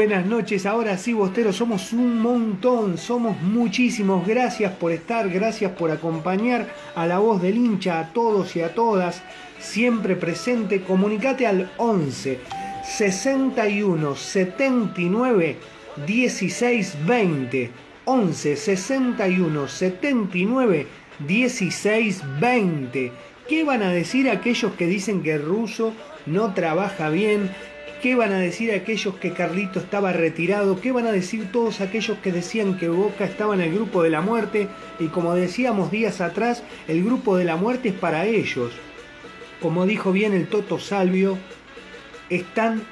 Buenas noches, ahora sí, Bosteros, somos un montón, somos muchísimos. Gracias por estar, gracias por acompañar a la voz del hincha, a todos y a todas, siempre presente. Comunicate al 11 61 79 16 20. 11 61 79 16 20. ¿Qué van a decir aquellos que dicen que el ruso no trabaja bien? ¿Qué van a decir aquellos que Carlito estaba retirado? ¿Qué van a decir todos aquellos que decían que Boca estaba en el grupo de la muerte? Y como decíamos días atrás, el grupo de la muerte es para ellos. Como dijo bien el Toto Salvio, están,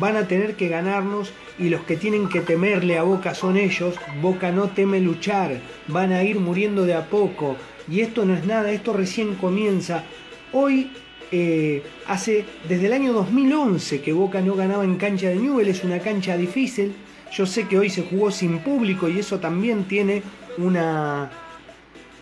van a tener que ganarnos y los que tienen que temerle a Boca son ellos. Boca no teme luchar, van a ir muriendo de a poco. Y esto no es nada, esto recién comienza. Hoy eh, hace desde el año 2011 que Boca no ganaba en cancha de Newell, es una cancha difícil. Yo sé que hoy se jugó sin público y eso también tiene una,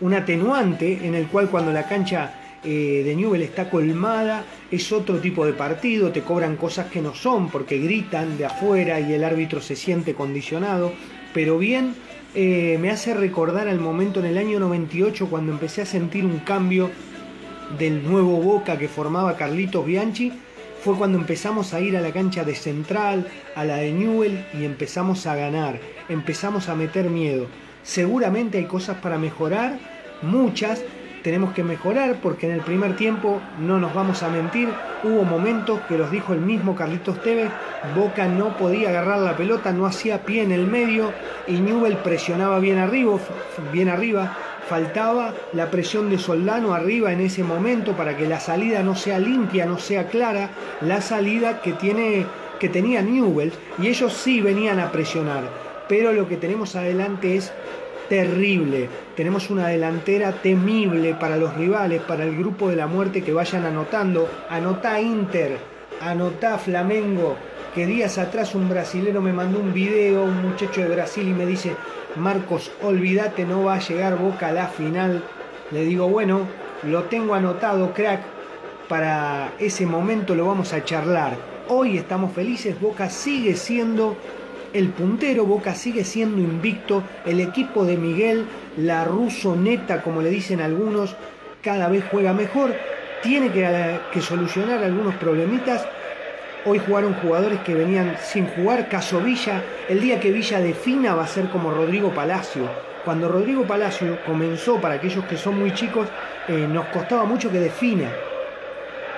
un atenuante en el cual cuando la cancha eh, de Newell está colmada es otro tipo de partido, te cobran cosas que no son porque gritan de afuera y el árbitro se siente condicionado, pero bien eh, me hace recordar al momento en el año 98 cuando empecé a sentir un cambio del nuevo Boca que formaba Carlitos Bianchi fue cuando empezamos a ir a la cancha de Central, a la de Newell y empezamos a ganar, empezamos a meter miedo. Seguramente hay cosas para mejorar, muchas, tenemos que mejorar porque en el primer tiempo, no nos vamos a mentir, hubo momentos que los dijo el mismo Carlitos Tevez, Boca no podía agarrar la pelota, no hacía pie en el medio y Newell presionaba bien arriba, bien arriba, faltaba la presión de Soldano arriba en ese momento para que la salida no sea limpia, no sea clara, la salida que, tiene, que tenía Newell y ellos sí venían a presionar, pero lo que tenemos adelante es terrible, tenemos una delantera temible para los rivales, para el grupo de la muerte que vayan anotando, anotá Inter, anotá Flamengo, que días atrás un brasilero me mandó un video, un muchacho de Brasil y me dice, Marcos, olvídate, no va a llegar Boca a la final. Le digo, bueno, lo tengo anotado, crack, para ese momento lo vamos a charlar. Hoy estamos felices, Boca sigue siendo el puntero, Boca sigue siendo invicto, el equipo de Miguel, la ruso neta, como le dicen algunos, cada vez juega mejor, tiene que, que solucionar algunos problemitas, Hoy jugaron jugadores que venían sin jugar, caso Villa. El día que Villa defina va a ser como Rodrigo Palacio. Cuando Rodrigo Palacio comenzó, para aquellos que son muy chicos, eh, nos costaba mucho que defina.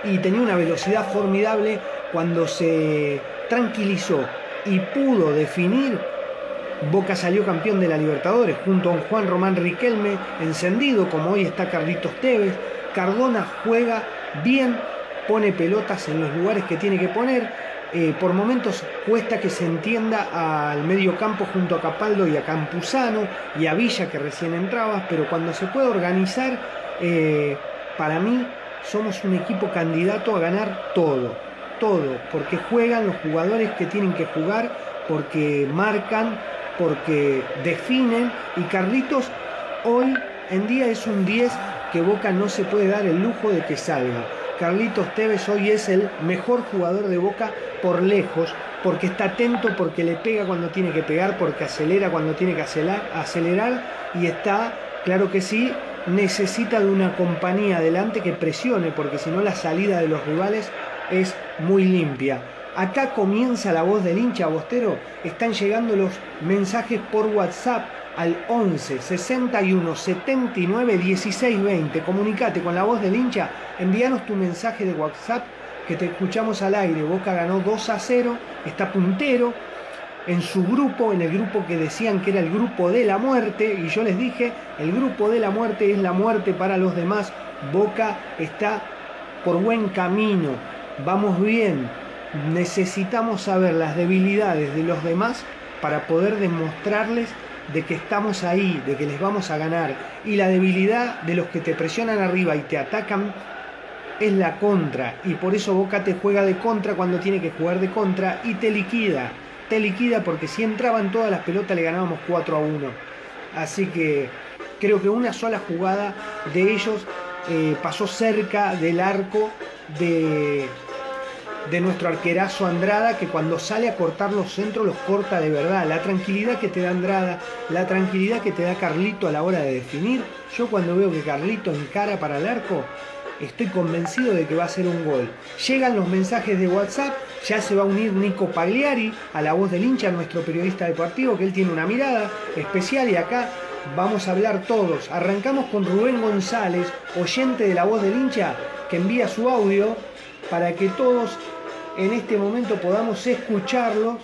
y tenía una velocidad formidable cuando se tranquilizó y pudo definir. Boca salió campeón de la Libertadores junto a un Juan Román Riquelme encendido como hoy está Carlitos Tevez. Cardona juega bien, pone pelotas en los lugares que tiene que poner. Eh, por momentos cuesta que se entienda al medio campo junto a Capaldo y a Campuzano y a Villa que recién entraba, pero cuando se puede organizar, eh, para mí somos un equipo candidato a ganar todo, todo, porque juegan los jugadores que tienen que jugar, porque marcan, porque definen y Carlitos hoy en día es un 10 que Boca no se puede dar el lujo de que salga. Carlitos Tevez hoy es el mejor jugador de Boca por lejos, porque está atento, porque le pega cuando tiene que pegar, porque acelera cuando tiene que acelerar, y está, claro que sí, necesita de una compañía adelante que presione, porque si no la salida de los rivales es muy limpia. Acá comienza la voz del hincha Bostero, están llegando los mensajes por WhatsApp al 11 61 79 16 20. Comunicate con la voz del hincha, envíanos tu mensaje de WhatsApp que te escuchamos al aire. Boca ganó 2 a 0, está puntero en su grupo, en el grupo que decían que era el grupo de la muerte, y yo les dije, el grupo de la muerte es la muerte para los demás. Boca está por buen camino, vamos bien, necesitamos saber las debilidades de los demás para poder demostrarles de que estamos ahí, de que les vamos a ganar. Y la debilidad de los que te presionan arriba y te atacan es la contra. Y por eso Boca te juega de contra cuando tiene que jugar de contra y te liquida. Te liquida porque si entraban todas las pelotas le ganábamos 4 a 1. Así que creo que una sola jugada de ellos eh, pasó cerca del arco de, de nuestro arquerazo Andrada, que cuando sale a cortar los centros los corta de verdad. La tranquilidad que te da Andrada, la tranquilidad que te da Carlito a la hora de definir. Yo cuando veo que Carlito encara para el arco, estoy convencido de que va a ser un gol. Llegan los mensajes de WhatsApp, ya se va a unir Nico Pagliari a la voz del hincha, nuestro periodista deportivo, que él tiene una mirada especial y acá vamos a hablar todos. Arrancamos con Rubén González, oyente de la voz del hincha, que envía su audio para que todos en este momento podamos escucharlos.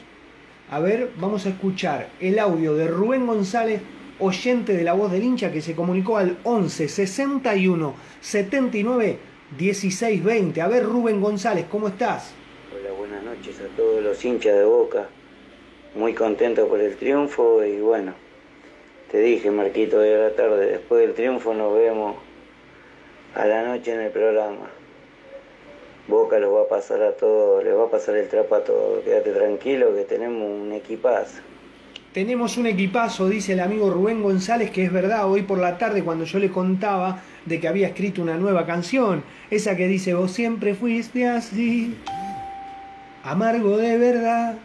A ver, vamos a escuchar el audio de Rubén González, oyente de la voz del hincha, que se comunicó al 11 61 79 16 20. A ver, Rubén González, ¿cómo estás? Hola, buenas noches a todos los hinchas de Boca. Muy contento por el triunfo y bueno, te dije, Marquito, de la tarde, después del triunfo nos vemos a la noche en el programa. Boca los va a pasar a todos, les va a pasar el trapo a todos. Quédate tranquilo que tenemos un equipazo. Tenemos un equipazo, dice el amigo Rubén González, que es verdad, hoy por la tarde cuando yo le contaba de que había escrito una nueva canción, esa que dice, vos siempre fuiste así, amargo de verdad,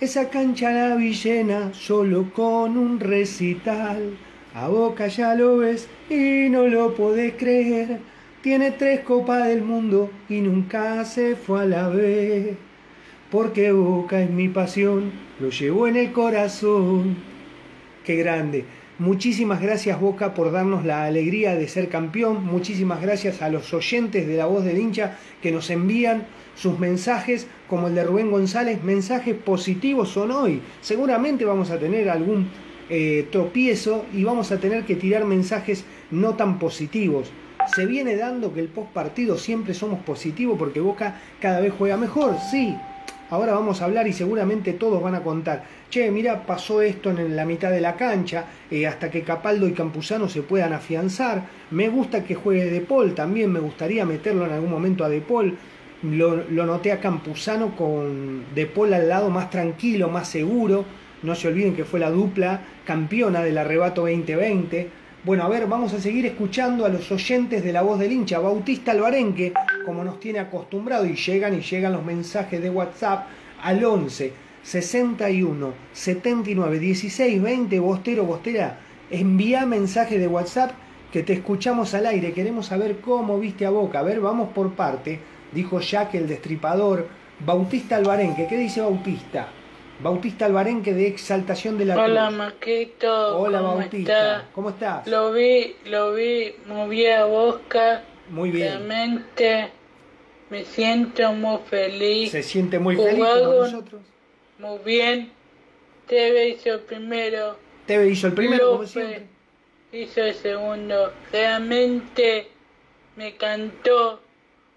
esa cancha la vi llena solo con un recital, a boca ya lo ves y no lo podés creer tiene tres copas del mundo y nunca se fue a la vez. Porque Boca es mi pasión, lo llevo en el corazón. Qué grande. Muchísimas gracias Boca por darnos la alegría de ser campeón. Muchísimas gracias a los oyentes de la voz del hincha que nos envían sus mensajes, como el de Rubén González. Mensajes positivos son hoy. Seguramente vamos a tener algún eh, tropiezo y vamos a tener que tirar mensajes no tan positivos se viene dando que el post partido siempre somos positivos porque Boca cada vez juega mejor, sí. Ahora vamos a hablar y seguramente todos van a contar. Che, mira, pasó esto en la mitad de la cancha, eh, hasta que Capaldo y Campuzano se puedan afianzar. Me gusta que juegue De Paul, también me gustaría meterlo en algún momento a De Paul. Lo, lo noté a Campuzano con De Paul al lado más tranquilo, más seguro. No se olviden que fue la dupla campeona del arrebato 2020. Bueno, a ver, vamos a seguir escuchando a los oyentes de la voz del hincha, Bautista Albarenque, como nos tiene acostumbrado, y llegan y llegan los mensajes de WhatsApp al 11 61 79 16 20, Bostero, Bostera, envía mensaje de WhatsApp que te escuchamos al aire, queremos saber cómo viste a Boca, a ver, vamos por parte, dijo Jack el destripador, Bautista Albarenque, ¿qué dice Bautista? Bautista Albarenque de Exaltación de la Hola Marquito. Hola Bautista. ¿Cómo estás? Lo vi, lo vi, moví a Bosca. Muy bien. Realmente Me siento muy feliz. Se siente muy feliz como Jugaron nosotros. Muy bien. Teve hizo el primero. Teve hizo el primero, como siempre. hizo el segundo. Realmente me cantó.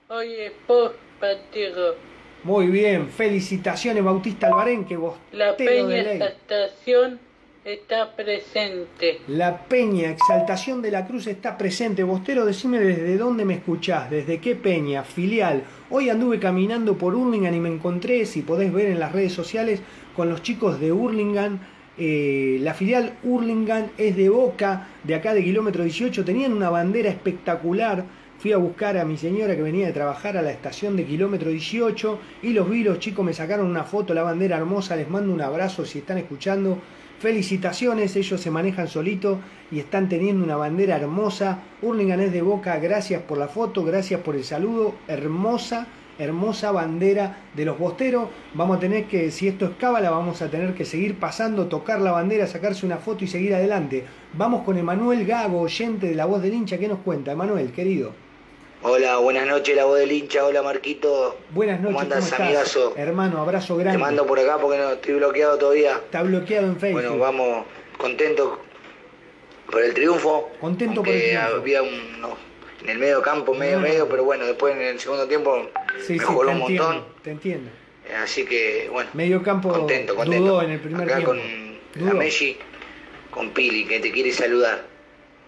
Hoy es post partido. Muy bien, felicitaciones Bautista Albarén, que La bostero de peña ley. estación está presente. La Peña, Exaltación de la Cruz está presente. Bostero, decime desde dónde me escuchás, desde qué Peña, filial. Hoy anduve caminando por Hurlingham y me encontré, si podés ver en las redes sociales, con los chicos de Hurlingham. Eh, la filial Hurlingham es de Boca, de acá de kilómetro 18. Tenían una bandera espectacular. Fui a buscar a mi señora que venía de trabajar a la estación de kilómetro 18 y los vi, los chicos me sacaron una foto, la bandera hermosa, les mando un abrazo si están escuchando. Felicitaciones, ellos se manejan solito y están teniendo una bandera hermosa. Hurlingham es de Boca, gracias por la foto, gracias por el saludo. Hermosa, hermosa bandera de los bosteros. Vamos a tener que, si esto es cábala, vamos a tener que seguir pasando, tocar la bandera, sacarse una foto y seguir adelante. Vamos con Emanuel Gago, oyente de La Voz del Hincha. ¿Qué nos cuenta, Emanuel, querido? Hola, buenas noches, la voz del hincha. Hola, Marquito. Buenas noches, ¿Cómo ¿cómo, andas, estás? amigazo? Hermano, abrazo Te grande. mando por acá porque no estoy bloqueado todavía. Está bloqueado en Facebook. Bueno, vamos contentos por el triunfo. Contento por el triunfo. había un, no, en el medio campo, medio No, no. medio, pero bueno, después en el segundo tiempo Sí, sí, mejoró te un entiendo, montón. te entiendo. Así que, bueno, Medio campo contento, contento. dudó en el primer acá tiempo. con Dudó. la Messi, con Pili, que te quiere saludar.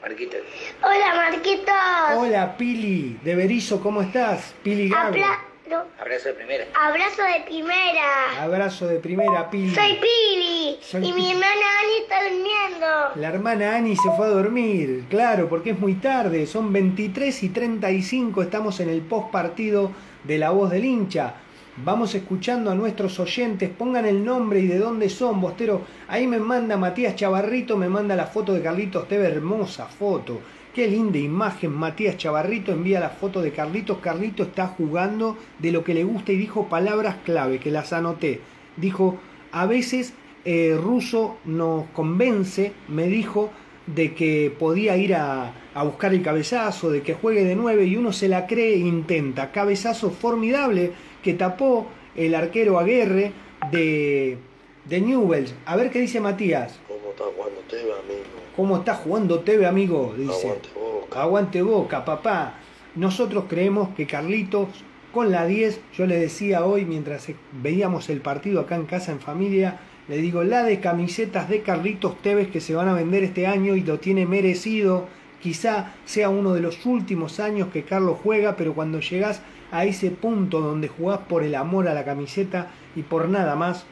Marquito. Hola Marquitos. Hola Pili, de Berizo, ¿cómo estás? Pili Gago. Abra- no, Abrazo de primera. abrazo de primera. Abrazo de primera, Pili. Soy Pili. Soy y Pili. mi hermana Ani está durmiendo. La hermana Ani se fue a dormir, claro, porque es muy tarde, son 23 y 35, estamos en el post partido de La Voz del Hincha. Vamos escuchando a nuestros oyentes, pongan el nombre y de dónde son, Bostero. Ahí me manda Matías Chavarrito, me manda la foto de Carlitos Teve, hermosa foto. Qué linda imagen, Matías Chavarrito envía la foto de Carlitos. Carlitos está jugando de lo que le gusta y dijo palabras clave, que las anoté. Dijo, a veces eh, Russo nos convence, me dijo, de que podía ir a, a buscar el cabezazo, de que juegue de nueve y uno se la cree e intenta. Cabezazo formidable que tapó el arquero Aguerre de, de Newells. A ver qué dice Matías. ¿Cómo está jugando Teve, amigo? ¿Cómo está jugando Teve, amigo? Dice. Aguante Boca. Aguante Boca, papá. Nosotros creemos que Carlitos, con la 10, yo le decía hoy mientras veíamos el partido acá en casa en familia, le digo, la de camisetas de Carlitos Tevez que se van a vender este año y lo tiene merecido. Quizá sea uno de los últimos años que Carlos juega, pero cuando llegás a ese punto donde jugás por el amor a la camiseta y por nada más,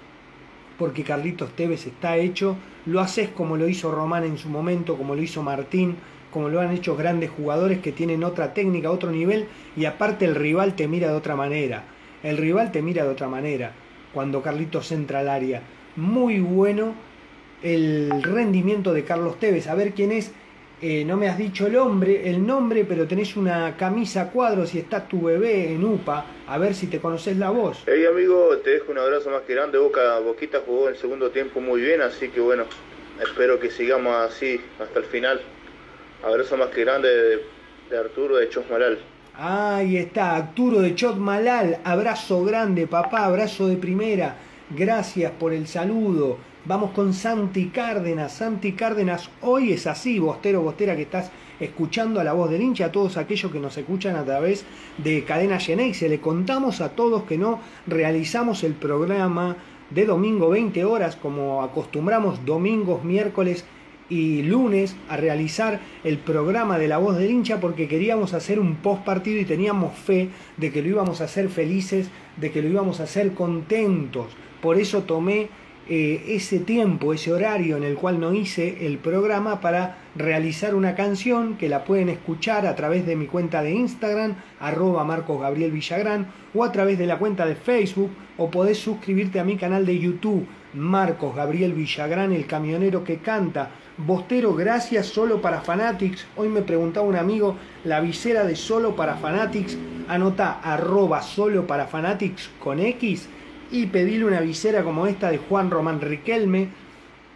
porque Carlitos Tevez está hecho, lo haces como lo hizo Román en su momento, como lo hizo Martín, como lo han hecho grandes jugadores que tienen otra técnica, otro nivel, y aparte el rival te mira de otra manera. El rival te mira de otra manera cuando Carlitos entra al área. Muy bueno el rendimiento de Carlos Tevez. A ver quién es. Eh, no me has dicho el hombre, el nombre, pero tenés una camisa a cuadros y está tu bebé en UPA. A ver si te conoces la voz. Hey amigo, te dejo un abrazo más que grande. Boca Boquita jugó el segundo tiempo muy bien, así que bueno, espero que sigamos así hasta el final. Abrazo más que grande de, de Arturo de Chosmalal. Ahí está, Arturo de Chot Malal, abrazo grande, papá, abrazo de primera, gracias por el saludo. Vamos con Santi Cárdenas, Santi Cárdenas, hoy es así, Bostero, Bostera, que estás escuchando a la voz del hincha, a todos aquellos que nos escuchan a través de Cadena Geneise. Le contamos a todos que no realizamos el programa de domingo 20 horas, como acostumbramos domingos, miércoles y lunes a realizar el programa de La Voz del Hincha porque queríamos hacer un post partido y teníamos fe de que lo íbamos a hacer felices, de que lo íbamos a hacer contentos. Por eso tomé eh, ese tiempo, ese horario en el cual no hice el programa para realizar una canción que la pueden escuchar a través de mi cuenta de Instagram, arroba Marcos Gabriel Villagrán, o a través de la cuenta de Facebook, o podés suscribirte a mi canal de YouTube, Marcos Gabriel Villagrán, el camionero que canta. Bostero, gracias solo para Fanatics. Hoy me preguntaba un amigo, la visera de solo para Fanatics, anota arroba solo para Fanatics con X y pedile una visera como esta de Juan Román Riquelme.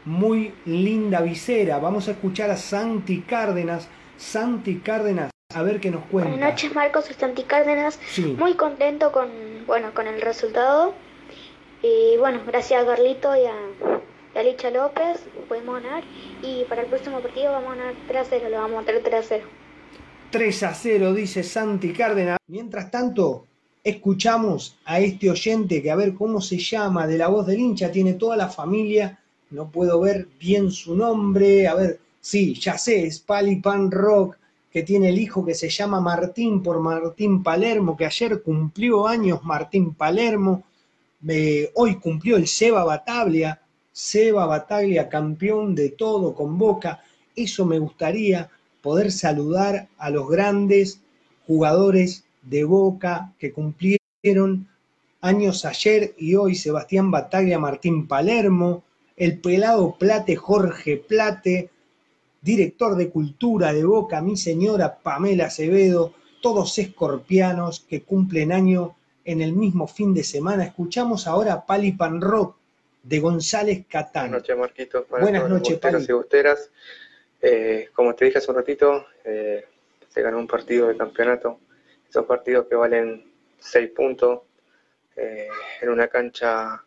Muy linda visera. Vamos a escuchar a Santi Cárdenas. Santi Cárdenas A ver qué nos cuenta. Buenas noches, Marcos Santi Cárdenas. Sí. Muy contento con, bueno, con el resultado. Y bueno, gracias a Carlito y a, y a Licha López pudimos ganar. Y para el próximo partido vamos a ganar 3 a 0, lo vamos a tener 3 a 0. 3 a 0, dice Santi Cárdenas. Mientras tanto, escuchamos a este oyente que a ver cómo se llama, de la voz del hincha, tiene toda la familia, no puedo ver bien su nombre, a ver, sí, ya sé, es Pali Pan Rock, que tiene el hijo que se llama Martín por Martín Palermo, que ayer cumplió años Martín Palermo, eh, hoy cumplió el Seba Bataglia, Seba Bataglia campeón de todo con Boca, eso me gustaría poder saludar a los grandes jugadores de Boca que cumplieron años ayer y hoy, Sebastián Bataglia, Martín Palermo, el pelado Plate, Jorge Plate, director de cultura de Boca, mi señora Pamela Acevedo, todos escorpianos que cumplen año en el mismo fin de semana. Escuchamos ahora a Pali Pan Rock de González Catán. Buenas noches, Marquitos. Buenas los noches, Pali. y bosteras. Eh, como te dije hace un ratito, eh, se ganó un partido de campeonato. Esos partidos que valen seis puntos eh, en una cancha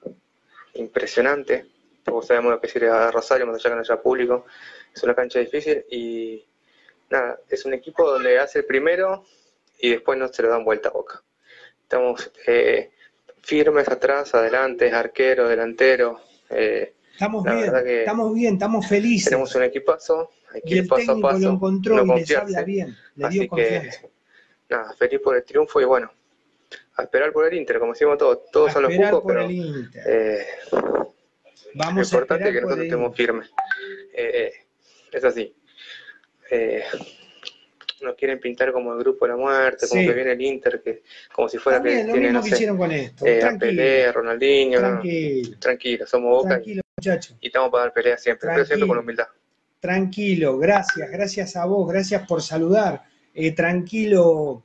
impresionante. Todos sabemos lo que sirve a Rosario, más allá que no haya público. Es una cancha difícil y nada, es un equipo donde hace el primero y después no se lo dan vuelta a boca. Estamos eh, firmes atrás, adelante, arquero, delantero. eh, Estamos bien, que estamos bien, estamos felices. tenemos un equipazo, hay que y ir el paso a paso, lo encontró no y les habla bien, le Así dio que, confianza. Nada, feliz por el triunfo y bueno, a esperar por el Inter, como decimos todos, todos A son los pocos, por pero el Inter. eh, lo Vamos importante es esperar que nosotros estemos firmes. Eh, es así. Eh, nos quieren pintar como el grupo de la muerte, como Sí. que viene el Inter, que como si fuera También, que lo tiene, mismo no que sé, hicieron con esto. eh, a tranquilo, Pelé, Ronaldinho, no, tranquilo, tranquilo, somos Boca y, tranquilo, muchachos. y estamos para dar pelea siempre, pero siempre Tranquilo. con humildad. Tranquilo, gracias, gracias a vos, gracias por saludar. Eh, tranquilo,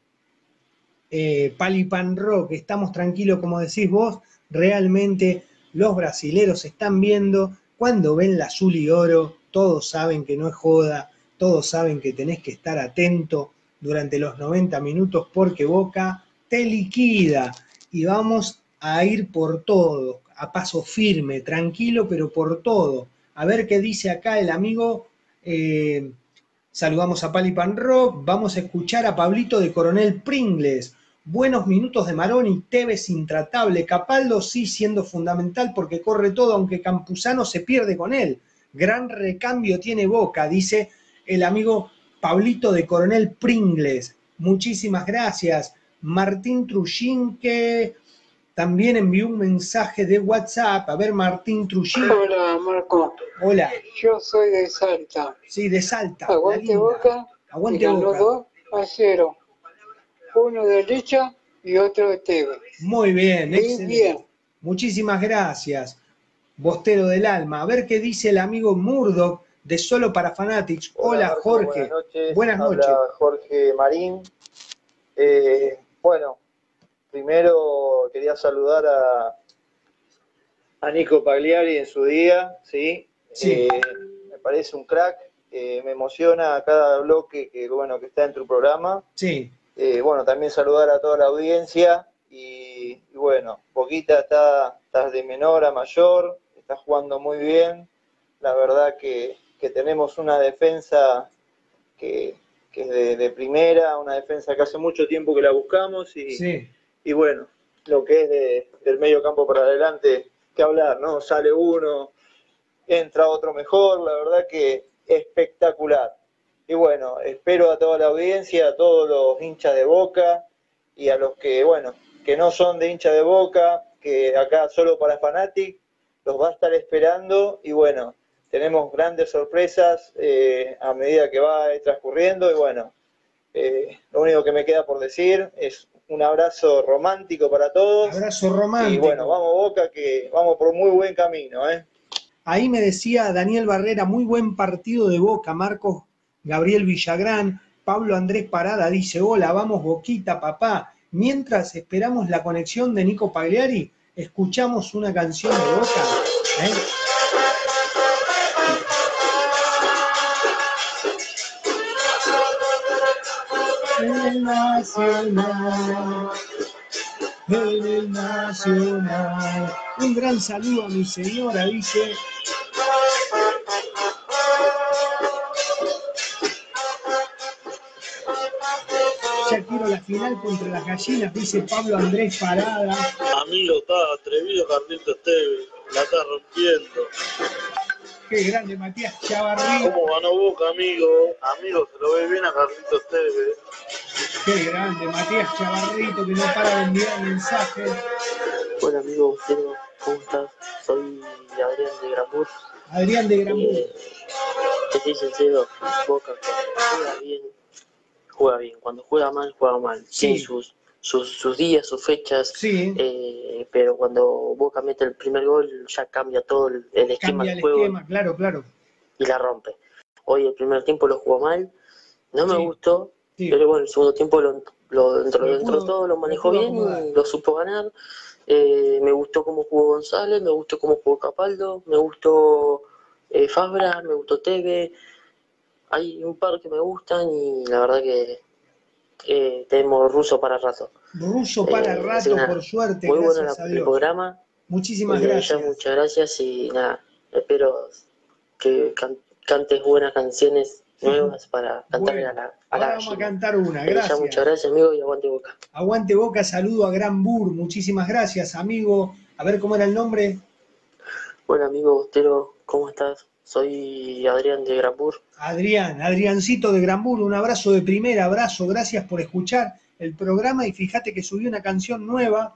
eh, Pali Pan Rock, estamos tranquilos, como decís vos, realmente los brasileros están viendo, cuando ven la azul y oro, todos saben que no es joda, todos saben que tenés que estar atento durante los 90 minutos porque Boca te liquida y vamos a ir por todo, a paso firme, tranquilo, pero por todo. A ver qué dice acá el amigo. eh, saludamos a Pali Pan Rock. Vamos a escuchar a Pablito de Coronel Pringles. Buenos minutos de Maroni, Tevez intratable, Capaldo sí siendo fundamental porque corre todo, aunque Campuzano se pierde con él. Gran recambio tiene Boca, dice el amigo Pablito de Coronel Pringles. Muchísimas gracias. Martín Trujinque también envió un mensaje de WhatsApp. A ver, Martín Trujinque. Hola, Marco. Hola. Yo soy de Salta. Sí, de Salta. Aguante. Boca. Aguante Boca. 2 a 0. Uno de Licha y otro de Tevez. Muy bien, Muy excelente. bien. Muchísimas gracias, Bostero del Alma. A ver qué dice el amigo Murdoch de Solo para Fanatics. Hola, Jorge. Buenas noches. Buenas Habla. Jorge Marín. Eh, bueno, primero quería saludar a, a Nico Pagliari en su día, ¿sí? Sí. Eh, me parece un crack. eh, me emociona cada bloque que, bueno, que está en tu programa. Sí, Eh, bueno, también saludar a toda la audiencia y, y bueno, Boquita está, está de menor a mayor, está jugando muy bien. La verdad que, que tenemos una defensa que, que es de, de primera, una defensa que hace mucho tiempo que la buscamos y, sí. y bueno, lo que es de- del medio campo para adelante, que hablar, ¿no? Sale uno, entra otro mejor, la verdad que espectacular. Y bueno, espero a toda la audiencia, a todos los hinchas de Boca y a los que, bueno, que no son de hincha de Boca, que acá solo para Fanatic, los va a estar esperando y bueno, tenemos grandes sorpresas eh, a medida que va transcurriendo y bueno, eh, lo único que me queda por decir es un abrazo romántico para todos. Abrazo romántico. Y bueno, vamos Boca, que vamos por muy buen camino, ¿eh? Ahí me decía Daniel Barrera, muy buen partido de Boca, Marcos Gabriel Villagrán, Pablo Andrés Parada dice, hola, vamos Boquita, papá. Mientras esperamos la conexión de Nico Pagliari, escuchamos una canción de Boca. ¿eh? el Nacional. El Nacional. Un gran saludo a mi señora, dice. La final contra las gallinas, dice Pablo Andrés Parada. Amigo, está atrevido Carlito Esteves. La está rompiendo. Qué grande Matías Chavarrí. ¿Cómo ganó Boca, amigo? Amigo, se lo ve bien a Carlito Esteves. Qué grande Matías Chavarrito que no para de enviar mensajes. Hola amigo, ¿cómo estás? Soy Adrián de Granbur. Adrián de Granbur. Eh, te soy sincero, Boca juega bien, juega bien. Cuando juega mal, juega mal. Sí. Tiene sus, sus, sus días, sus fechas. Sí. eh, pero cuando Boca mete el primer gol, ya cambia todo el, el esquema del el juego esquema, claro, claro. y la rompe. Hoy el primer tiempo lo jugó mal, no me Sí. gustó, pero bueno, el segundo tiempo lo, lo- dentro, Lo dentro de pudo- todo lo manejó bien acomodar. lo supo ganar. Eh, me gustó cómo jugó González, me gustó cómo jugó Capaldo, me gustó eh, Fabra, me gustó Teve. Hay un par que me gustan y la verdad que eh, tenemos ruso para rato. Ruso para Eh, rato, nada, por suerte, Muy bueno la- el programa. Muchísimas Eh, ya gracias. muchas gracias y nada, espero que can- cantes buenas canciones nuevas para cantarle Bueno, a la, a la vamos a cantar una, Eh, ya gracias. muchas gracias amigo y aguante boca. Aguante Boca, saludo a Gran Bur, muchísimas gracias, amigo. A ver cómo era el nombre. Bueno amigo Bostero, ¿cómo estás? Soy Adrián de Granbur. Adrián, Adriancito de Granbur, un abrazo de primera, abrazo, gracias por escuchar el programa y fíjate que subí una canción nueva,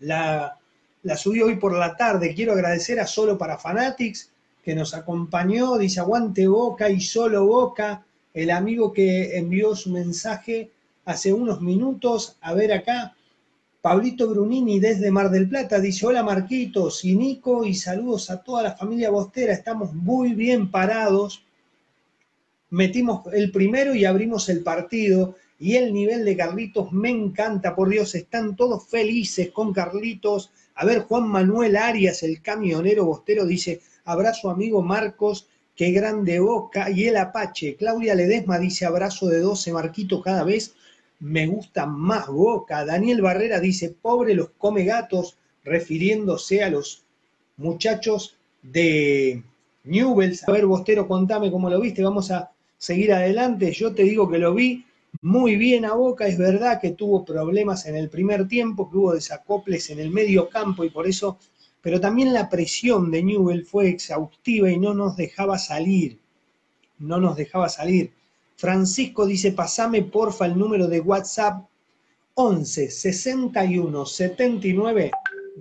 la, la subí hoy por la tarde, quiero agradecer a Solo para Fanatics que nos acompañó, dice aguante Boca y solo Boca, el amigo que envió su mensaje hace unos minutos, a ver acá, Pablito Brunini desde Mar del Plata dice, hola Marquitos y Nico y saludos a toda la familia Bostera, estamos muy bien parados, metimos el primero y abrimos el partido y el nivel de Carlitos me encanta, por Dios, están todos felices con Carlitos. A ver, Juan Manuel Arias, el camionero Bostero, dice, abrazo amigo Marcos, qué grande boca, y el Apache. Claudia Ledesma dice, abrazo de 12, Marquito, cada vez me gusta más boca. Daniel Barrera dice, pobre los come gatos, refiriéndose a los muchachos de Newells. A ver, Bostero, contame cómo lo viste, vamos a seguir adelante. Yo te digo que lo vi muy bien a Boca, es verdad que tuvo problemas en el primer tiempo, que hubo desacoples en el medio campo y por eso, pero también la presión de Newell fue exhaustiva y no nos dejaba salir, no nos dejaba salir. Francisco dice, pasame porfa el número de WhatsApp 11 61 79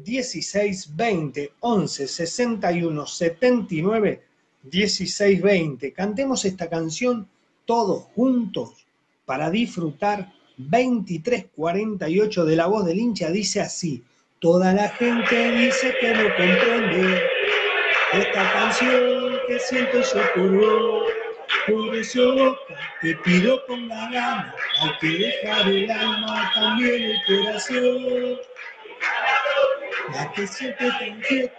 16 20 11 61 79 16 20. Cantemos esta canción todos juntos para disfrutar. 2348 de la voz del hincha dice así toda la gente dice que no comprende esta canción que siento yo por vos por eso te pido con la gana hay que dejar el alma también el corazón la que siempre te inquieta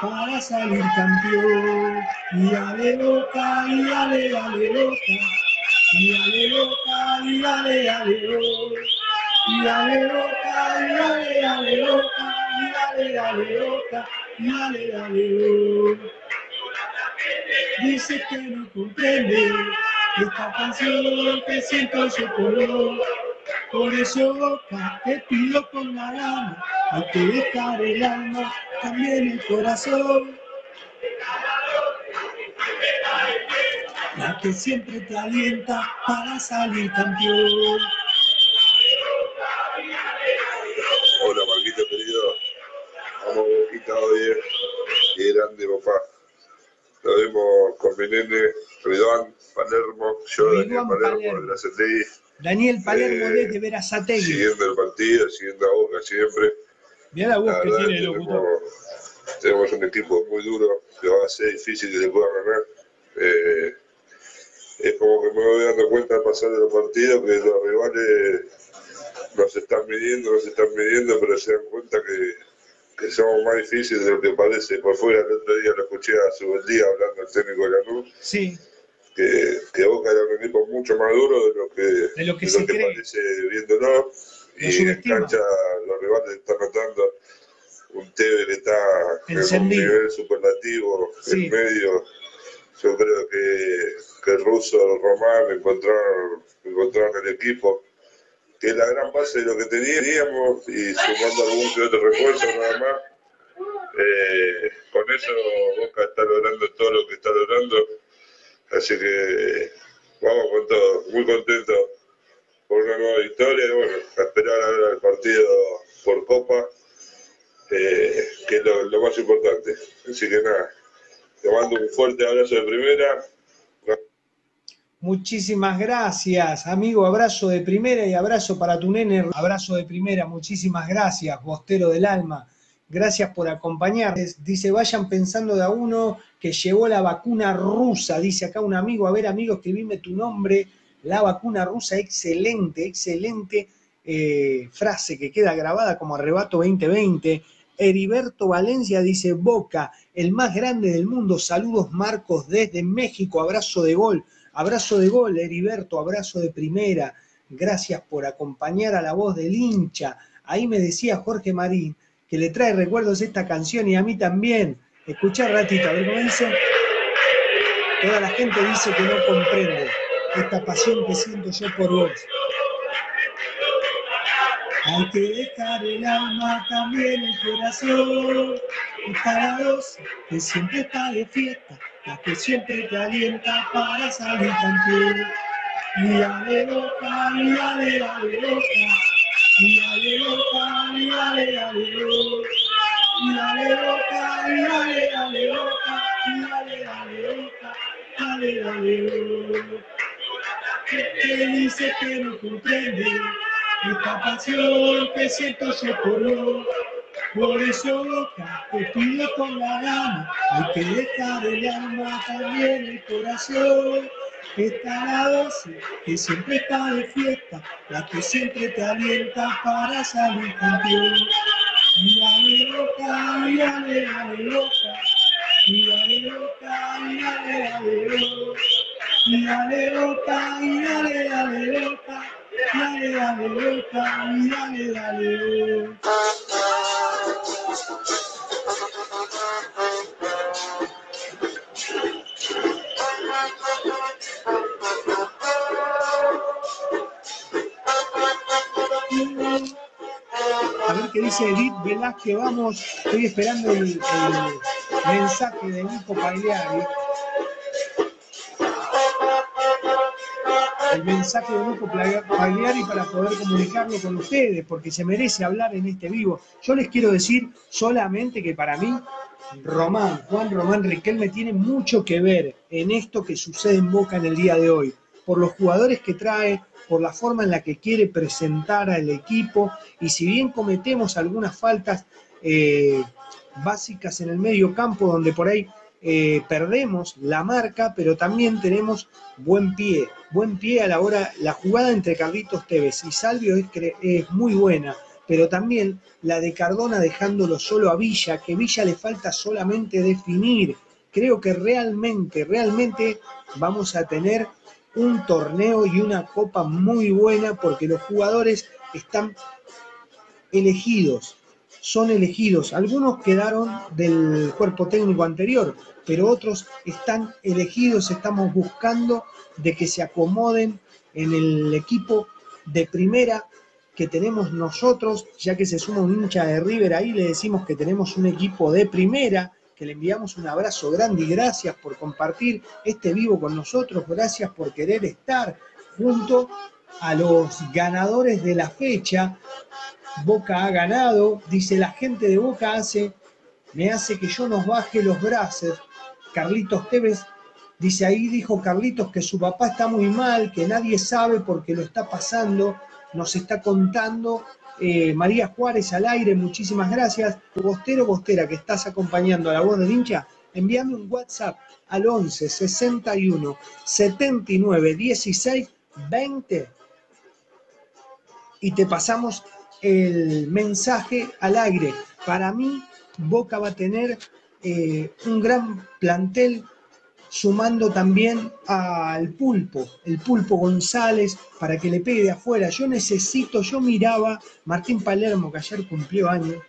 para salir campeón y dale boca y dale dale boca y dale boca y dale dale boca y dale boca y dale dale boca y dale dale boca y dice que no comprende esta canción que siento yo por vos por eso te pido con la gana hay que dejar el alma también el corazón la que siempre te alienta para salir campeón. Hola Marquito querido, vamos Boquita hoy, qué grande papá. Lo vemos con mi nene, Ridwan, Palermo, yo Daniel Palermo, de la CTI, Daniel Palermo Eh, desde Verazategui. siguiendo el partido, siguiendo a Boca siempre. Mirá la voz que verdad, tiene el locutor. tenemos, tenemos un equipo muy duro, que va a ser difícil que se pueda ganar. Eh, es como que me voy dando cuenta al pasar de los partidos que los rivales nos están midiendo, nos están midiendo, pero se dan cuenta que, que somos más difíciles de lo que parece. Por fuera, el otro día lo escuché a Subeldía hablando al técnico de la luz Sí, que, que Boca era un equipo mucho más duro de lo que, De lo que parece viéndolo. Lo Y en cancha los rivales están notando un TV que está en un Encendido. nivel superlativo, Sí. en medio. Yo creo que, que el ruso Román encontraron, encontraron el equipo, que la gran base de lo que teníamos y sumando algún que otro refuerzo nada más. Eh, con eso Boca está logrando todo lo que está logrando. Así que vamos con todo, muy contento por una nueva victoria y bueno, a esperar ahora el partido por Copa, eh, que es lo, lo más importante. Así que nada, te mando un fuerte abrazo de primera. Muchísimas gracias, amigo. Abrazo de primera y abrazo para tu nene. Abrazo de primera, muchísimas gracias, Bostero del Alma. Gracias por acompañar. Dice, vayan pensando de a uno que llegó la vacuna rusa. Dice acá un amigo, a ver, amigo, escribime tu nombre. La vacuna rusa, excelente, excelente eh, frase que queda grabada como arrebato 2020. Heriberto Valencia dice, Boca, el más grande del mundo. Saludos, Marcos, desde México. Abrazo de gol. Abrazo de gol, Heriberto, abrazo de primera. Gracias por acompañar a la voz del hincha. Ahí me decía Jorge Marín que le trae recuerdos esta canción y a mí también. Escuchá ratito, a ver cómo dice. Toda la gente dice que no comprende esta pasión que siento yo por vos. Hay que dejar el alma, también el corazón. Y para dos, que siempre está de fiesta, la que siempre te alienta para salir campeón. Y dale loca, y dale, dale loca. Y dale loca, y dale, dale loca. Y dale loca, y dale, dale loca. Y dale, dale loca. Dale, dale loca. Que dice que no comprende esta pasión que siento por vos. Por eso loca, te pido con la gana, hay que dejar el alma, también el corazón. Está la doce, que siempre está de fiesta, la que siempre te alienta para salir campeón. Y dale loca, y dale, loca, y dale loca, y dale, loca, y dale loca, y dale, loca, dale, dale loca, y dale, dale loca. A ver qué dice Edith Velázquez, vamos, estoy esperando el, mensaje de Nico Pagliari. El mensaje de Pla- Pagliari para poder comunicarlo con ustedes, porque se merece hablar en este vivo. Yo les quiero decir solamente que para mí, Román, Juan Román Riquelme tiene mucho que ver en esto que sucede en Boca en el día de hoy, por los jugadores que trae, por la forma en la que quiere presentar al equipo y si bien cometemos algunas faltas eh, básicas en el medio campo donde por ahí eh, perdemos la marca, pero también tenemos buen pie, buen pie a la hora, la jugada entre Carlitos Tevez y Salvio es, es muy buena, pero también la de Cardona dejándolo solo a Villa, que Villa le falta solamente definir. Creo que realmente, realmente vamos a tener un torneo y una copa muy buena porque los jugadores están elegidos, son elegidos. Algunos quedaron del cuerpo técnico anterior, pero otros están elegidos, estamos buscando de que se acomoden en el equipo de primera que tenemos nosotros, ya que se suma un hincha de River ahí, le decimos que tenemos un equipo de primera, que le enviamos un abrazo grande y gracias por compartir este vivo con nosotros, gracias por querer estar junto a los ganadores de la fecha. Boca ha ganado, dice la gente de Boca hace, me hace que yo nos baje los brazos. Carlitos Tevez dice ahí, dijo Carlitos que su papá está muy mal, que nadie sabe por qué lo está pasando, nos está contando. Eh, María Juárez al aire, muchísimas gracias. Bostero Bostera, que estás acompañando a la voz del hincha, envíame un WhatsApp al 11 61 79 16 20 y te pasamos el mensaje al aire. Para mí, Boca va a tener eh, un gran plantel sumando también al pulpo, el pulpo González, para que le pegue de afuera. Yo necesito, yo miraba Martín Palermo, que ayer cumplió años.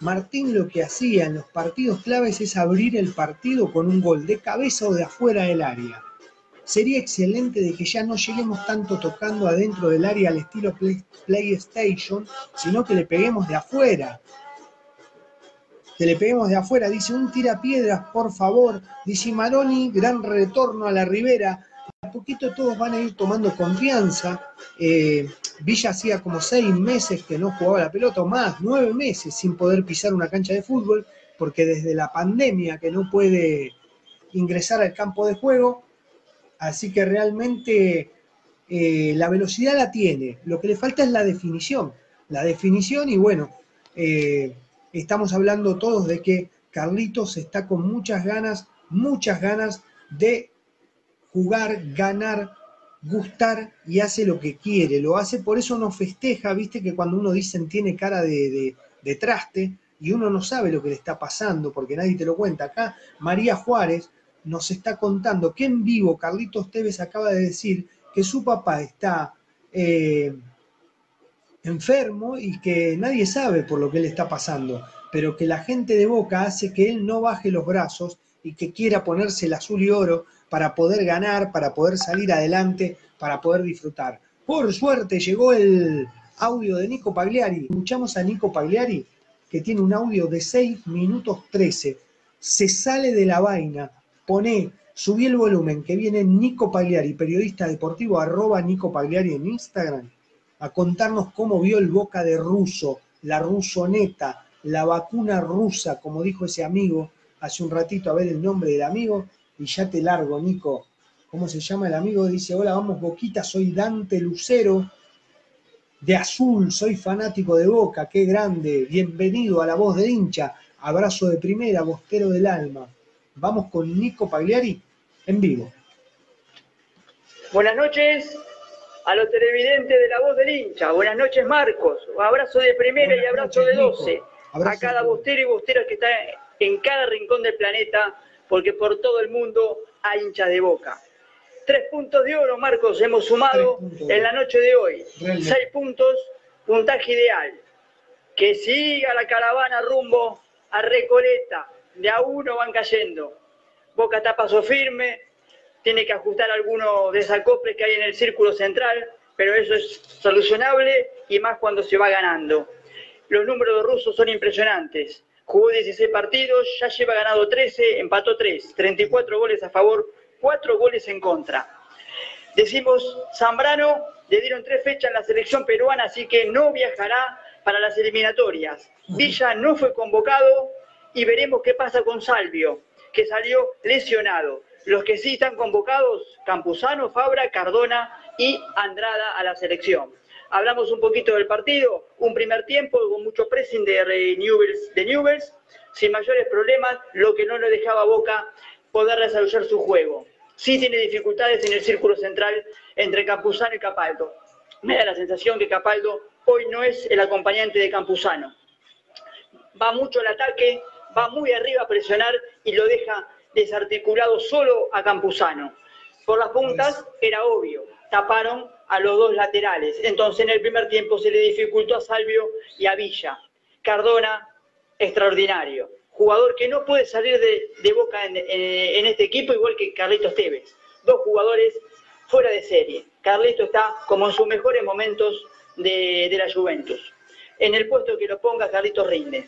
Martín lo que hacía en los partidos claves es abrir el partido con un gol de cabeza o de afuera del área. Sería excelente de que ya no lleguemos tanto tocando adentro del área al estilo Play- PlayStation, sino que le peguemos de afuera que le peguemos de afuera. Dice un tira piedras, por favor. Dice Maroni, gran retorno a la ribera. A poquito todos van a ir tomando confianza. Eh, Villa hacía como seis meses que no jugaba la pelota, o más, nueve meses sin poder pisar una cancha de fútbol, porque desde la pandemia que no puede ingresar al campo de juego. Así que realmente eh, la velocidad la tiene. Lo que le falta es la definición. La definición y bueno, eh, estamos hablando todos de que Carlitos está con muchas ganas, muchas ganas de jugar, ganar, gustar y hace lo que quiere. Lo hace, por eso no festeja, viste que cuando uno dicen tiene cara de, de- de traste y uno no sabe lo que le está pasando porque nadie te lo cuenta. Acá María Juárez nos está contando que en vivo Carlitos Tevez acaba de decir que su papá está eh, enfermo y que nadie sabe por lo que le está pasando, pero que la gente de Boca hace que él no baje los brazos y que quiera ponerse el azul y oro para poder ganar, para poder salir adelante, para poder disfrutar. Por suerte llegó el audio de Nico Pagliari. Escuchamos a Nico Pagliari, que tiene un audio de 6 minutos 13. Se sale de la vaina, pone, subí el volumen, que viene Nico Pagliari, periodista deportivo, arroba Nico Pagliari en Instagram, a contarnos cómo vio el boca de ruso, la rusoneta, la vacuna rusa, como dijo ese amigo hace un ratito, a ver el nombre del amigo, y ya te largo, Nico. ¿Cómo se llama el amigo? Dice, hola, vamos Boquita, soy Dante Lucero, de azul, soy fanático de Boca, qué grande, bienvenido a la voz de hincha, abrazo de primera, bostero del alma. Vamos con Nico Pagliari en vivo. Buenas noches a los televidentes de La Voz del Hincha. Buenas noches, Marcos. Abrazo de primera y abrazo de 12. A cada bostero y bostera que está en cada rincón del planeta, porque por todo el mundo hay hinchas de boca. Tres puntos de oro, Marcos, hemos sumado en la noche de hoy. Realmente. Seis puntos, puntaje ideal. Que siga la caravana rumbo a Recoleta. De a uno van cayendo. Boca está paso firme, tiene que ajustar algunos desacoples que hay en el círculo central, pero eso es solucionable y más cuando se va ganando. Los números de rusos son impresionantes. Jugó 16 partidos, ya lleva ganado 13, empató 3, 34 goles a favor, 4 goles en contra. Decimos, Zambrano le dieron tres fechas en la selección peruana, así que no viajará para las eliminatorias. Villa no fue convocado y veremos qué pasa con Salvio, que salió lesionado. Los que sí están convocados, Campuzano, Fabra, Cardona y Andrada a la selección. Hablamos un poquito del partido, un primer tiempo con mucho pressing de Newell's, de sin mayores problemas, lo que no le dejaba Boca poder desarrollar su juego. Sí tiene dificultades en el círculo central entre Campuzano y Capaldo. Me da la sensación que Capaldo hoy no es el acompañante de Campuzano. Va mucho al ataque, va muy arriba a presionar y lo deja desarticulado solo a Campuzano. Por las puntas era obvio, taparon a los dos laterales. Entonces en el primer tiempo se le dificultó a Salvio y a Villa. Cardona, extraordinario. Jugador que no puede salir de, boca en, en- este equipo, igual que Carlitos Tevez. Dos jugadores fuera de serie. Carlito está como en sus mejores momentos de, de la Juventus. En el puesto que lo ponga, Carlitos rinde.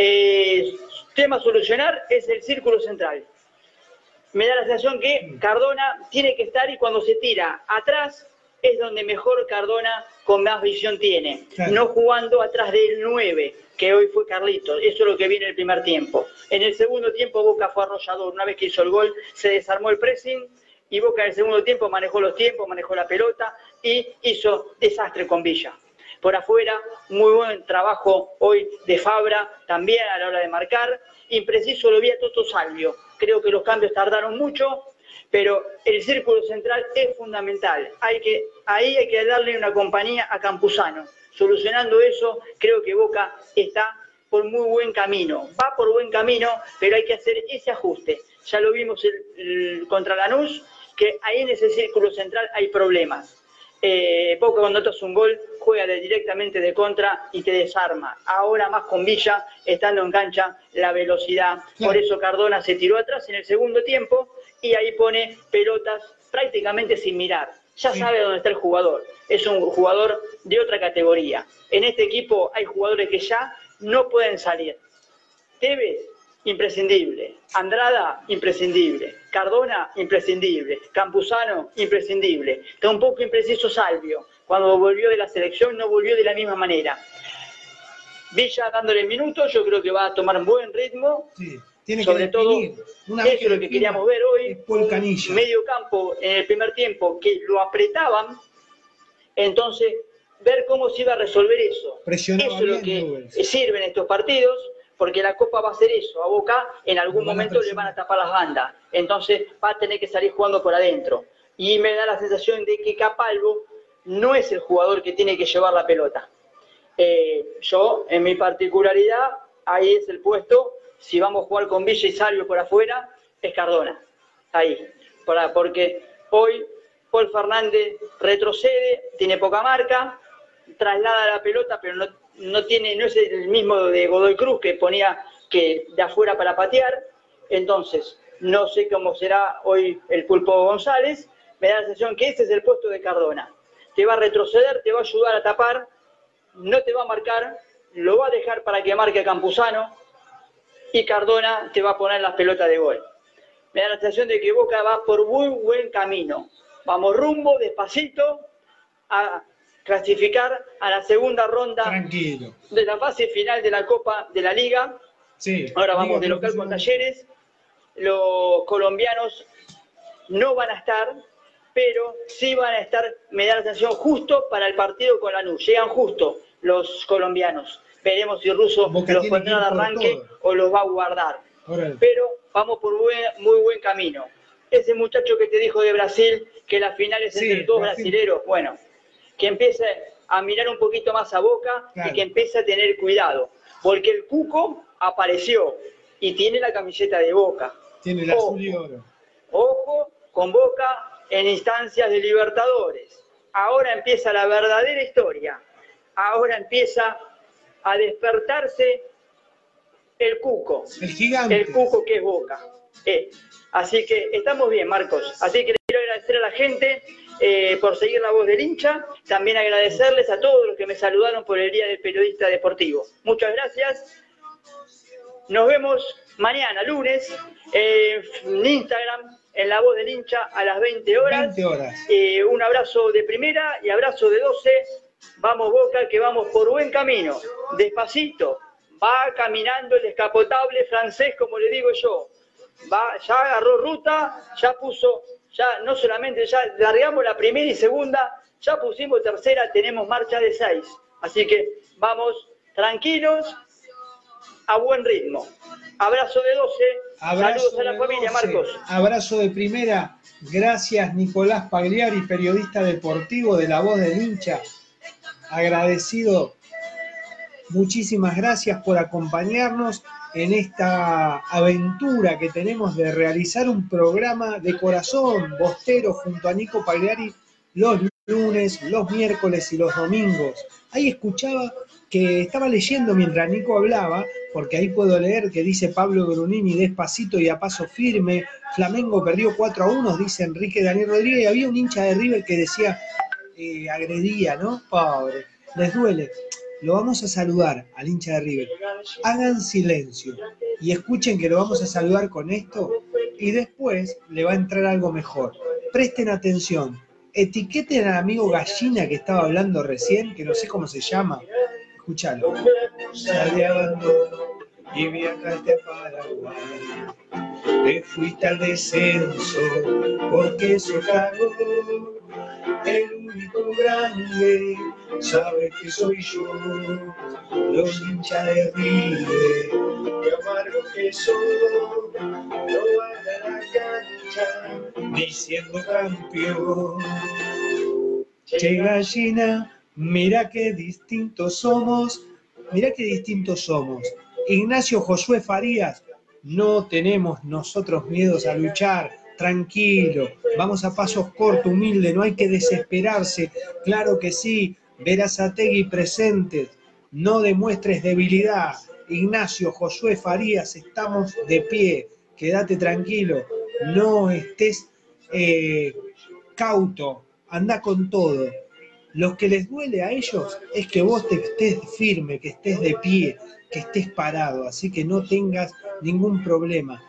Eh, tema a solucionar es el círculo central. Me da la sensación que Cardona tiene que estar y cuando se tira atrás es donde mejor Cardona con más visión tiene. Claro. No jugando atrás del 9, que hoy fue Carlitos. Eso es lo que viene en el primer tiempo. En el segundo tiempo Boca fue arrollador. Una vez que hizo el gol se desarmó el pressing y Boca en el segundo tiempo manejó los tiempos, manejó la pelota y hizo desastre con Villa. Por afuera, muy buen trabajo hoy de Fabra, también a la hora de marcar. Impreciso lo vi a Toto Salvio. Creo que los cambios tardaron mucho, pero el círculo central es fundamental. Hay que, ahí hay que darle una compañía a Campuzano. Solucionando eso, creo que Boca está por muy buen camino. Va por buen camino, pero hay que hacer ese ajuste. Ya lo vimos el- el- contra Lanús, que ahí en ese círculo central hay problemas. Eh, Boca cuando notas un gol juega directamente de contra y te desarma. Ahora más con Villa, estando en cancha, la velocidad. Por eso Cardona se tiró atrás en el segundo tiempo y ahí pone pelotas prácticamente sin mirar. Ya sabe dónde está el jugador. Es un jugador de otra categoría. En este equipo hay jugadores que ya no pueden salir. Tevez, imprescindible. Andrada, imprescindible. Cardona, imprescindible. Campuzano, imprescindible. Está un poco impreciso Salvio. Cuando volvió de la selección no volvió de la misma manera. Villa dándole minutos, yo creo que va a tomar un buen ritmo. tiene que Sobre todo. Una vez eso que es lo que queríamos ver hoy. Un medio campo en el primer tiempo que lo apretaban. Entonces, ver cómo se iba a resolver eso. Presionaba Eso es lo que Newell's. sirve en estos partidos, porque la Copa va a hacer eso. A Boca en algún momento le van a tapar las bandas. Entonces va a tener que salir jugando por adentro. Y me da la sensación de que Capalvo no es el jugador que tiene que llevar la pelota. Eh, yo, en mi particularidad, ahí es el puesto. Si vamos a jugar con Villa y Salvio por afuera, es Cardona. Ahí. Para- porque hoy Paul Fernández retrocede, tiene poca marca, traslada la pelota, pero no, no tiene, no es el mismo de Godoy Cruz que ponía que de afuera para patear. Entonces, no sé cómo será hoy el pulpo González. Me da la sensación que ese es el puesto de Cardona. Te va a retroceder, te va a ayudar a tapar, no te va a marcar, lo va a dejar para que marque Campuzano y Cardona te va a poner las pelotas de gol. Me da la sensación de que Boca va por muy buen camino. Vamos rumbo, despacito, a clasificar a la segunda ronda Tranquilo. de la fase final de la Copa de la Liga. Sí. Ahora vamos de local con. Talleres. Los colombianos no van a estar, pero sí van a estar, me da la sensación, justo para el partido con Lanús. Llegan justo los colombianos. Veremos si Russo Boca los pondrá de arranque todo. o los va a guardar. Órale. Pero vamos por buen- muy buen camino. Ese muchacho que te dijo de Brasil, que la final es Sí, entre dos Brasil. brasileros, bueno, que empiece a mirar un poquito más a Boca Claro. y que empiece a tener cuidado. Porque el Cuco apareció y tiene la camiseta de Boca. Tiene el Ojo. azul y oro. Ojo con Boca en instancias de Libertadores. Ahora empieza la verdadera historia. Ahora empieza a despertarse el Cuco. El gigante. El Cuco que es Boca. Eh, así que estamos bien, Marcos. Así que le quiero agradecer a la gente eh, por seguir la voz del hincha. También agradecerles a todos los que me saludaron por el Día del Periodista Deportivo. Muchas gracias. Nos vemos mañana, lunes, eh, en Instagram, en La Voz del Hincha, a las 20 horas. 20 horas. Eh, un abrazo de primera y abrazo de 12. Vamos, Boca, que vamos por buen camino. Despacito. Va caminando el descapotable francés, como le digo yo. Va, ya agarró ruta, ya puso, ya no solamente, ya largamos la primera y segunda, ya pusimos tercera, tenemos marcha de seis. Así que vamos tranquilos, a buen ritmo. Abrazo de 12. Abrazo Saludos a la familia, 12. Marcos. Abrazo de primera. Gracias, Nicolás Pagliari, periodista deportivo de La Voz del Hincha. Agradecido. Muchísimas gracias por acompañarnos en esta aventura que tenemos de realizar un programa de corazón bostero junto a Nico Pagliari los lunes, los miércoles y los domingos. Ahí escuchaba que estaba leyendo mientras Nico hablaba, porque ahí puedo leer que dice Pablo Brunini despacito y a paso firme, Flamengo perdió 4 a 1, dice Enrique Daniel Rodríguez, y había un hincha de River que decía, eh, agredía, ¿no? Pobre, les duele. Lo vamos a saludar al hincha de River. Hagan silencio y escuchen que lo vamos a saludar con esto y después le va a entrar algo mejor. Presten atención. Etiqueten al amigo Gallina que estaba hablando recién, que no sé cómo se llama. Escúchalo. Y viajaste a Paraguay. Te fuiste al descenso porque eso cagó. El único grande, sabes que soy yo. Los hinchas de River, de amargo que son, no van a la cancha ni siendo campeón. Che gallina, mira qué distintos somos, mira qué distintos somos. Ignacio Josué Farías, No tenemos nosotros miedos a luchar. Tranquilo, vamos a pasos cortos, humilde, no hay que desesperarse. Claro que sí, verás a Tegui presentes. No demuestres debilidad. Ignacio, Josué Farías, estamos de pie. Quédate tranquilo. No estés eh, cauto. Anda con todo. Lo que les duele a ellos es que vos te estés firme, que estés de pie, que estés parado. Así que no tengas ningún problema.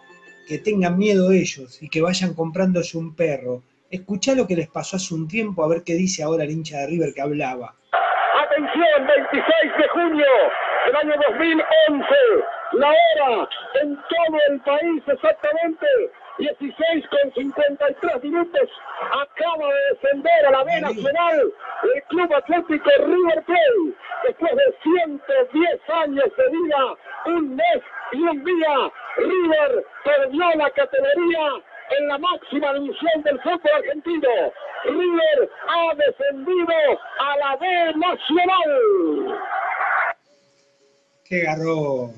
Que tengan miedo ellos y que vayan comprándose un perro. Escuchá lo que les pasó hace un tiempo, a ver qué dice ahora el hincha de River que hablaba. Atención, 26 de junio del año 2011, la hora en todo el país exactamente 16 con 53 minutos, acaba de descender a la B Nacional el Club Atlético River Plate, después de 110 años de vida, un mes y un día, River perdió la categoría en la máxima división del fútbol argentino. River ha descendido a la B Nacional. Qué garrón.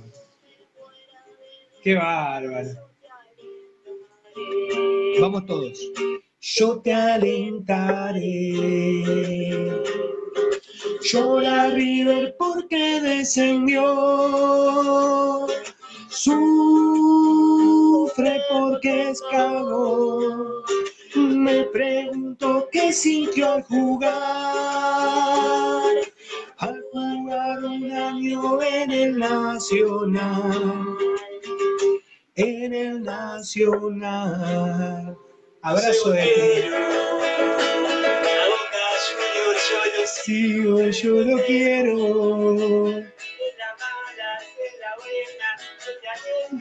Qué bárbaro. Vamos todos. Yo te alentaré. Llora River porque descendió. Sufre porque es cagón. Me pregunto qué sintió al jugar. Al jugar un año en el Nacional. En el Nacional. Abrazo de Sigo, yo lo quiero.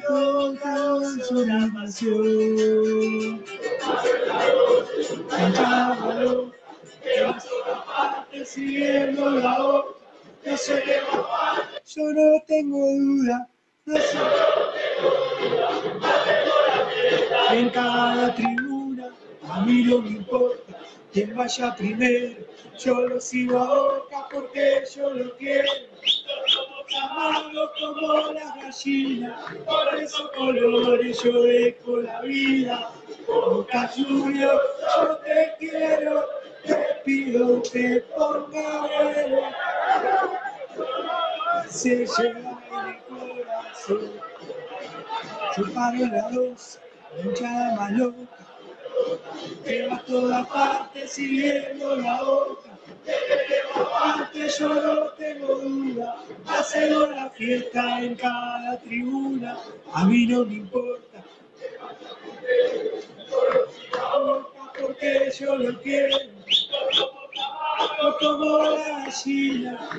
Con transformación. Llámalo, que vas siguiendo la voz. Yo no tengo duda. En cada tribuna, a mí no me importa quién vaya primero. Yo lo sigo a boca porque yo lo quiero. Amarlo como las gallinas, por esos colores yo dejo la vida. Boca Junior, yo te quiero, te pido que ponga bueno. Se lleva el. Chuparon la dos, hinchada más loca, que va a todas partes siguiendo la boca. Antes yo no tengo duda, hacemos la fiesta en cada tribuna, a mí no me importa. Porque yo lo quiero, como la gallina,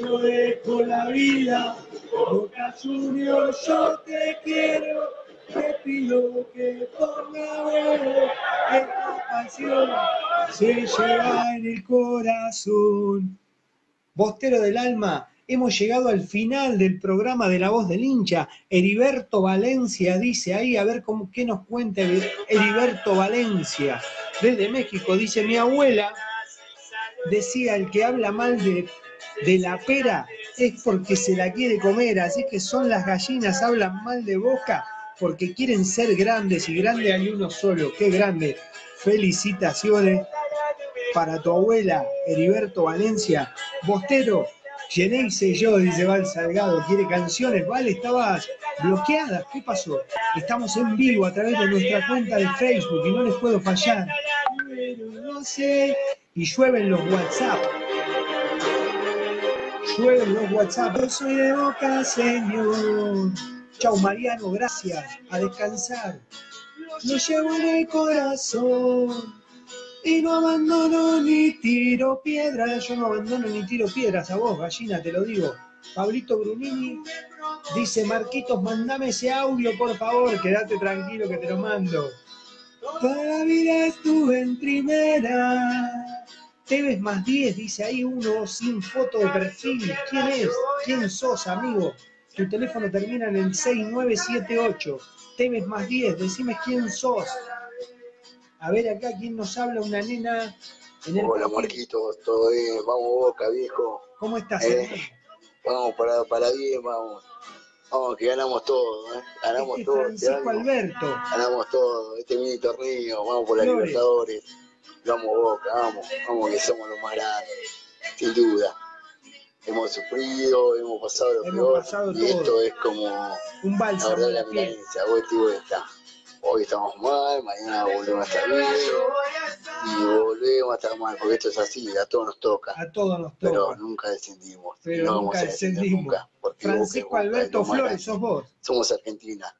yo dejo la vida, Boca Junior, yo te quiero, te pido que ponga bueno esta canción se lleva en el corazón. Bostero del alma, hemos llegado al final del programa de La Voz del Hincha. Heriberto Valencia dice ahí, a ver cómo, qué nos cuenta Heriberto Valencia. Desde México dice, mi abuela decía, el que habla mal de, de la pera es porque se la quiere comer, así que son las gallinas, hablan mal de boca porque quieren ser grandes y grande hay uno solo, qué grande. Felicitaciones para tu abuela Heriberto Valencia. Bostero, Geneise yo, dice Val Salgado, quiere canciones. Vale, estabas bloqueada. ¿Qué pasó? Estamos en vivo a través de nuestra cuenta de Facebook y no les puedo fallar. No sé. Y llueven los WhatsApp. Llueven los WhatsApp. Yo soy de Boca, señor. Chau, Mariano, gracias. A descansar. Lo llevo en el corazón. Y no abandono ni tiro piedras. Yo no abandono ni tiro piedras a vos, gallina, te lo digo. Pablito Brunini dice, Marquitos, mandame ese audio, por favor. Quédate tranquilo que te lo mando. Toda la vida estuve en primera. Tevez más 10, dice ahí uno sin foto de perfil. ¿Quién es? ¿Quién sos, amigo? Tu teléfono termina en el 6978. Tevez más 10, decime quién sos. A ver acá quién nos habla, una nena en el Hola Marquitos, todo bien, vamos Boca viejo. ¿Cómo estás? Eh, vamos para, para bien, vamos. Vamos, que ganamos todo, ¿eh? Ganamos Este todo. este Francisco año. Alberto. Ganamos todo. Este mini torneo, vamos por la Flores. Libertadores. Vamos Boca, vamos. Vamos que somos los más grandes. Sin duda. Hemos sufrido, hemos pasado lo Hemos peor. pasado y esto es como Un la bálsamo verdad en la la vuelta y vuelta. Hoy estamos mal, mañana volvemos a estar bien y volvemos a estar mal, porque esto es así, a todos nos toca. A todos nos Pero toca. nunca descendimos. Pero no nunca descendimos. nunca. Porque Francisco Boca es Boca, Alberto Flores, sos vos. Somos Argentina.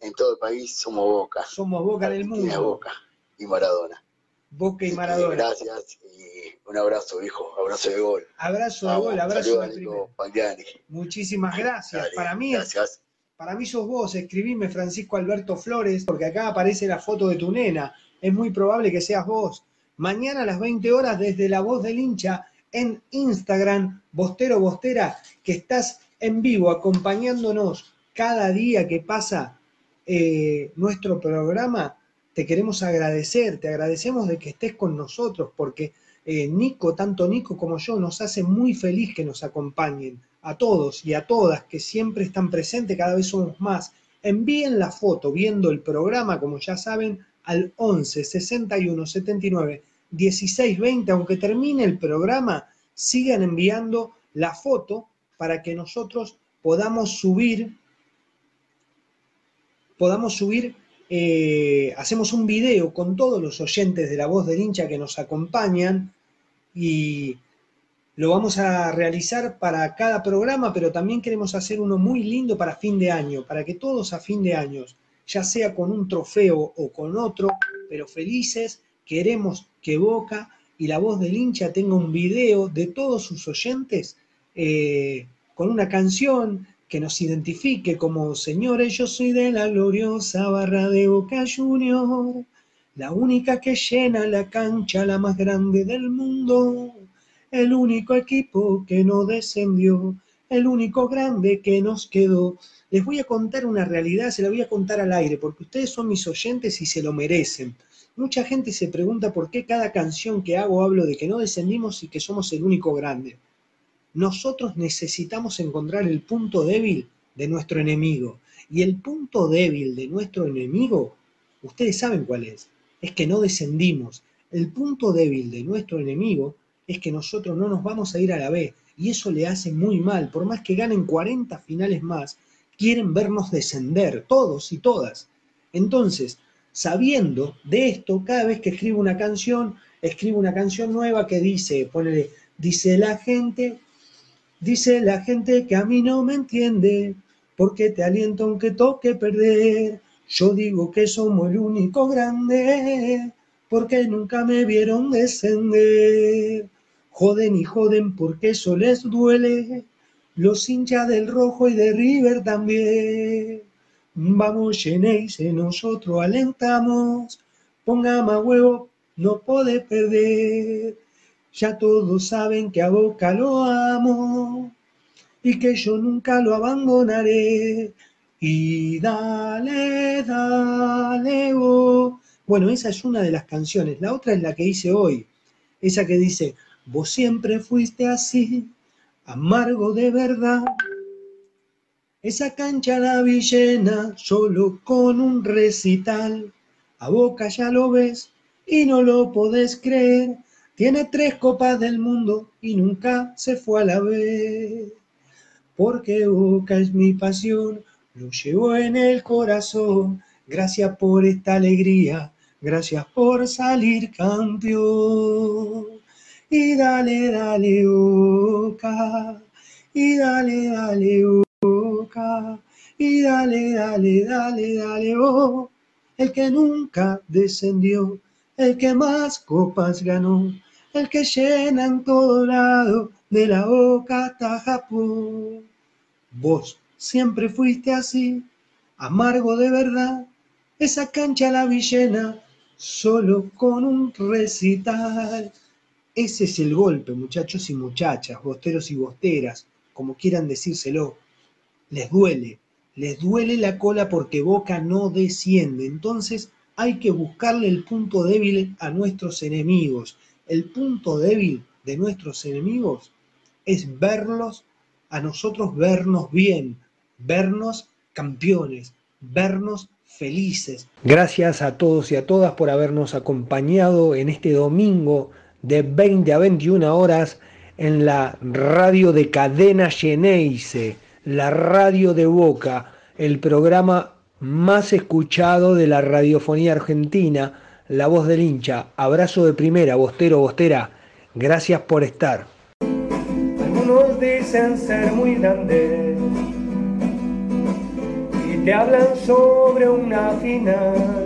En todo el país somos Boca. Somos Boca del Argentina mundo. Boca y Maradona. Boca y Maradona. Gracias y un abrazo, hijo. Abrazo de gol. Abrazo de gol, abrazo de Pagliani. Muchísimas gracias. Dale, para mí Gracias. Para mí sos vos, escribime Francisco Alberto Flores, porque acá aparece la foto de tu nena. Es muy probable que seas vos. Mañana a las 20 horas desde La Voz del Hincha en Instagram, Bostero Bostera, que estás en vivo acompañándonos cada día que pasa eh, nuestro programa. Te queremos agradecer, te agradecemos de que estés con nosotros, porque eh, Nico, tanto Nico como yo, nos hace muy feliz que nos acompañen a todos y a todas que siempre están presentes, cada vez somos más. Envíen la foto viendo el programa, como ya saben, al 11 61 79 16 20. Aunque termine el programa, sigan enviando la foto para que nosotros podamos subir, podamos subir, eh, hacemos un video con todos los oyentes de la voz del hincha que nos acompañan y lo vamos a realizar para cada programa, pero también queremos hacer uno muy lindo para fin de año, para que todos a fin de año, ya sea con un trofeo o con otro, pero felices, queremos que Boca y la voz del hincha tenga un video de todos sus oyentes eh, con una canción que nos identifique como señores, yo soy de la gloriosa barra de Boca Junior, la única que llena la cancha, la más grande del mundo el único equipo que no descendió, el único grande que nos quedó. Les voy a contar una realidad, se la voy a contar al aire, porque ustedes son mis oyentes y se lo merecen. Mucha gente se pregunta por qué cada canción que hago hablo de que no descendimos y que somos el único grande. Nosotros necesitamos encontrar el punto débil de nuestro enemigo. Y el punto débil de nuestro enemigo, ustedes saben cuál es, es que no descendimos. El punto débil de nuestro enemigo es que nosotros no nos vamos a ir a la B y eso le hace muy mal. Por más que ganen 40 finales más, quieren vernos descender, todos y todas. Entonces, sabiendo de esto, cada vez que escribo una canción, escribo una canción nueva que dice, ponele, dice la gente, dice la gente que a mí no me entiende, porque te aliento aunque toque perder. Yo digo que somos el único grande, porque nunca me vieron descender. Joden y joden porque eso les duele. Los hinchas del rojo y de River también. Vamos, Geneise, nosotros alentamos. Ponga más huevo, no puede perder. Ya todos saben que a Boca lo amo y que yo nunca lo abandonaré. Y dale, dale, oh. Bueno, esa es una de las canciones. La otra es la que hice hoy. Esa que dice, vos siempre fuiste así, amargo de verdad. Esa cancha la vi llena solo con un recital. A boca ya lo ves y no lo podés creer. Tiene tres copas del mundo y nunca se fue a la vez. Porque Boca es mi pasión, lo llevo en el corazón. Gracias por esta alegría, gracias por salir campeón. Y dale, dale, Boca, y dale, dale, Boca, y dale, dale, dale, dale, oh. El que nunca descendió, el que más copas ganó, el que llena en todo lado de la boca hasta Japón. Vos siempre fuiste así, amargo de verdad, esa cancha la vi llena solo con un recital. Ese es el golpe, muchachos y muchachas, bosteros y bosteras, como quieran decírselo. Les duele, les duele la cola porque Boca no desciende. Entonces hay que buscarle el punto débil a nuestros enemigos. El punto débil de nuestros enemigos es verlos, a nosotros vernos bien, vernos campeones, vernos felices. Gracias a todos y a todas por habernos acompañado en este domingo de 20 a 21 horas en la radio de Cadena Geneise, la radio de Boca, el programa más escuchado de la radiofonía argentina, La Voz del Hincha. Abrazo de primera, Bostero, Bostera. Gracias por estar. Algunos dicen ser muy grandes y te hablan sobre una final.